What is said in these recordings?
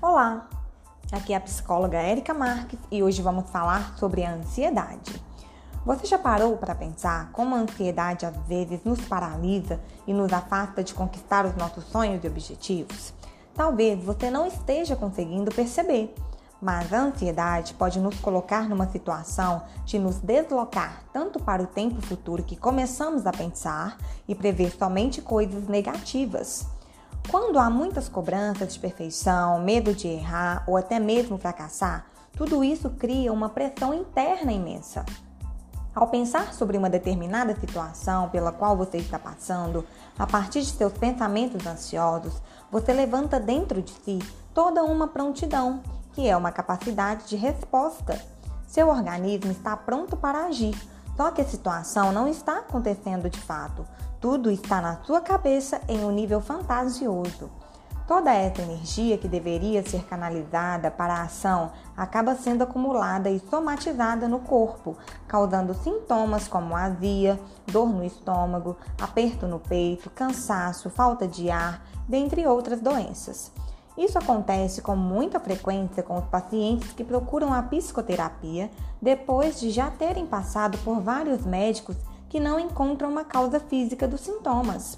Olá, aqui é a psicóloga Érica Marques e hoje vamos falar sobre a ansiedade. Você já parou para pensar como a ansiedade às vezes nos paralisa e nos afasta de conquistar os nossos sonhos e objetivos? Talvez você não esteja conseguindo perceber, mas a ansiedade pode nos colocar numa situação de nos deslocar tanto para o tempo futuro que começamos a pensar e prever somente coisas negativas quando há muitas cobranças de perfeição, medo de errar ou até mesmo fracassar, tudo isso cria uma pressão interna imensa. Ao pensar sobre uma determinada situação pela qual você está passando, a partir de seus pensamentos ansiosos, você levanta dentro de si toda uma prontidão, que é uma capacidade de resposta. Seu organismo está pronto para agir, só que a situação não está acontecendo de fato. Tudo está na sua cabeça em um nível fantasioso. Toda essa energia que deveria ser canalizada para a ação acaba sendo acumulada e somatizada no corpo, causando sintomas como azia, dor no estômago, aperto no peito, cansaço, falta de ar, dentre outras doenças. Isso acontece com muita frequência com os pacientes que procuram a psicoterapia depois de já terem passado por vários médicos que não encontram uma causa física dos sintomas.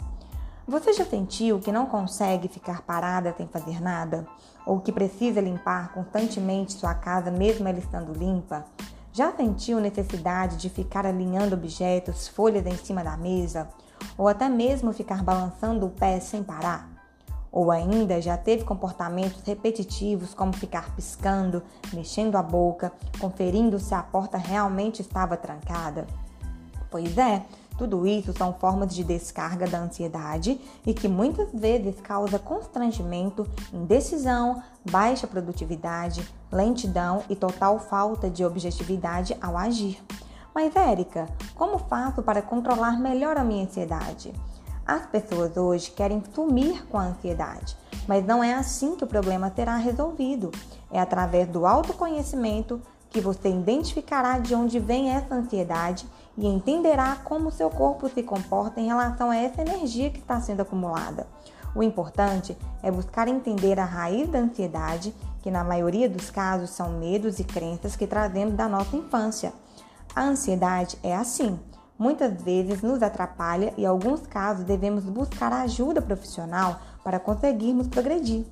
Você já sentiu que não consegue ficar parada sem fazer nada? Ou que precisa limpar constantemente sua casa mesmo ela estando limpa? Já sentiu necessidade de ficar alinhando objetos, folhas em cima da mesa? Ou até mesmo ficar balançando o pé sem parar? Ou ainda já teve comportamentos repetitivos como ficar piscando, mexendo a boca, conferindo se a porta realmente estava trancada? Pois é, tudo isso são formas de descarga da ansiedade e que muitas vezes causa constrangimento, indecisão, baixa produtividade, lentidão e total falta de objetividade ao agir. Mas, Érica, como faço para controlar melhor a minha ansiedade? As pessoas hoje querem sumir com a ansiedade, mas não é assim que o problema será resolvido. É através do autoconhecimento que você identificará de onde vem essa ansiedade e entenderá como seu corpo se comporta em relação a essa energia que está sendo acumulada. O importante é buscar entender a raiz da ansiedade, que na maioria dos casos são medos e crenças que trazemos da nossa infância. A ansiedade é assim muitas vezes nos atrapalha e, em alguns casos, devemos buscar ajuda profissional para conseguirmos progredir.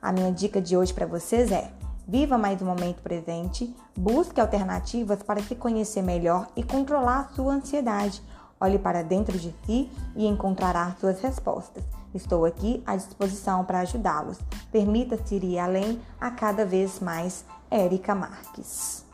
A minha dica de hoje para vocês é: viva mais o momento presente, busque alternativas para se conhecer melhor e controlar a sua ansiedade. Olhe para dentro de si e encontrará suas respostas. Estou aqui à disposição para ajudá-los. Permita-se ir além a cada vez mais. Érica Marques.